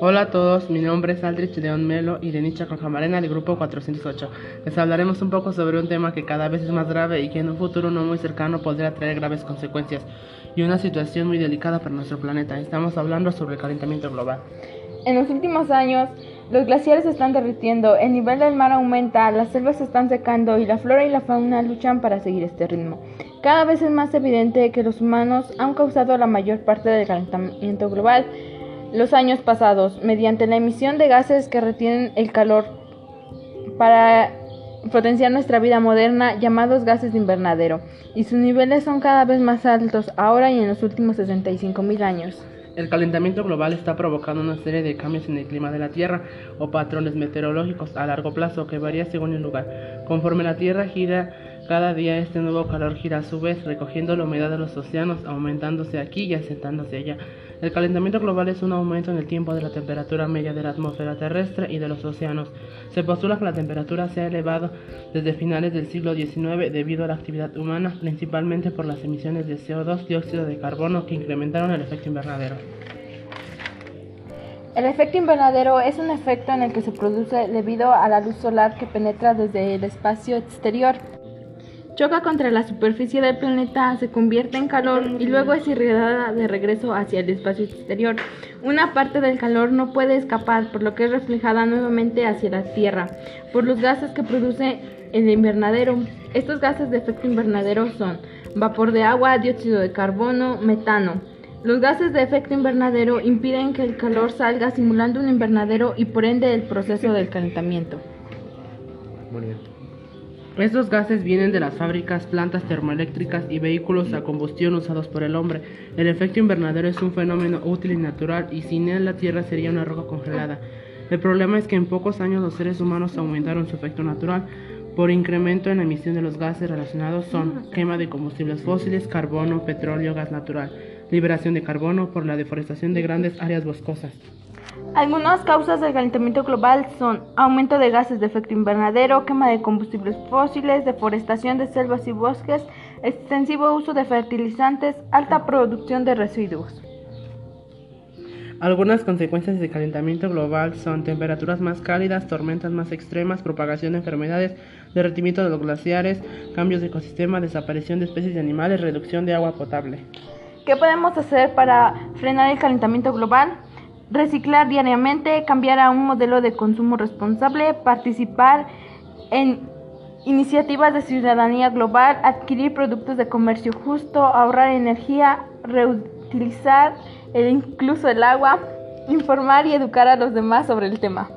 Hola a todos, mi nombre es Aldrich León Melo y de Nicha Conjamarena del grupo 408. Les hablaremos un poco sobre un tema que cada vez es más grave y que en un futuro no muy cercano podría traer graves consecuencias y una situación muy delicada para nuestro planeta. Estamos hablando sobre el calentamiento global. En los últimos años, los glaciares están derritiendo, el nivel del mar aumenta, las selvas se están secando y la flora y la fauna luchan para seguir este ritmo. Cada vez es más evidente que los humanos han causado la mayor parte del calentamiento global los años pasados mediante la emisión de gases que retienen el calor para potenciar nuestra vida moderna llamados gases de invernadero y sus niveles son cada vez más altos ahora y en los últimos 65 mil años. El calentamiento global está provocando una serie de cambios en el clima de la Tierra o patrones meteorológicos a largo plazo que varía según el lugar. Conforme la Tierra gira cada día este nuevo calor gira a su vez, recogiendo la humedad de los océanos, aumentándose aquí y asentándose allá. El calentamiento global es un aumento en el tiempo de la temperatura media de la atmósfera terrestre y de los océanos. Se postula que la temperatura se ha elevado desde finales del siglo XIX debido a la actividad humana, principalmente por las emisiones de CO2, dióxido de carbono, que incrementaron el efecto invernadero. El efecto invernadero es un efecto en el que se produce debido a la luz solar que penetra desde el espacio exterior choca contra la superficie del planeta, se convierte en calor y luego es irradiada de regreso hacia el espacio exterior. Una parte del calor no puede escapar, por lo que es reflejada nuevamente hacia la Tierra por los gases que produce el invernadero. Estos gases de efecto invernadero son vapor de agua, dióxido de carbono, metano. Los gases de efecto invernadero impiden que el calor salga simulando un invernadero y por ende el proceso del calentamiento. Estos gases vienen de las fábricas, plantas termoeléctricas y vehículos a combustión usados por el hombre. El efecto invernadero es un fenómeno útil y natural y sin él la Tierra sería una roca congelada. El problema es que en pocos años los seres humanos aumentaron su efecto natural por incremento en la emisión de los gases relacionados son quema de combustibles fósiles, carbono, petróleo, gas natural, liberación de carbono por la deforestación de grandes áreas boscosas. Algunas causas del calentamiento global son aumento de gases de efecto invernadero, quema de combustibles fósiles, deforestación de selvas y bosques, extensivo uso de fertilizantes, alta producción de residuos. Algunas consecuencias del calentamiento global son temperaturas más cálidas, tormentas más extremas, propagación de enfermedades, derretimiento de los glaciares, cambios de ecosistema, desaparición de especies de animales, reducción de agua potable. ¿Qué podemos hacer para frenar el calentamiento global? Reciclar diariamente, cambiar a un modelo de consumo responsable, participar en iniciativas de ciudadanía global, adquirir productos de comercio justo, ahorrar energía, reutilizar incluso el agua, informar y educar a los demás sobre el tema.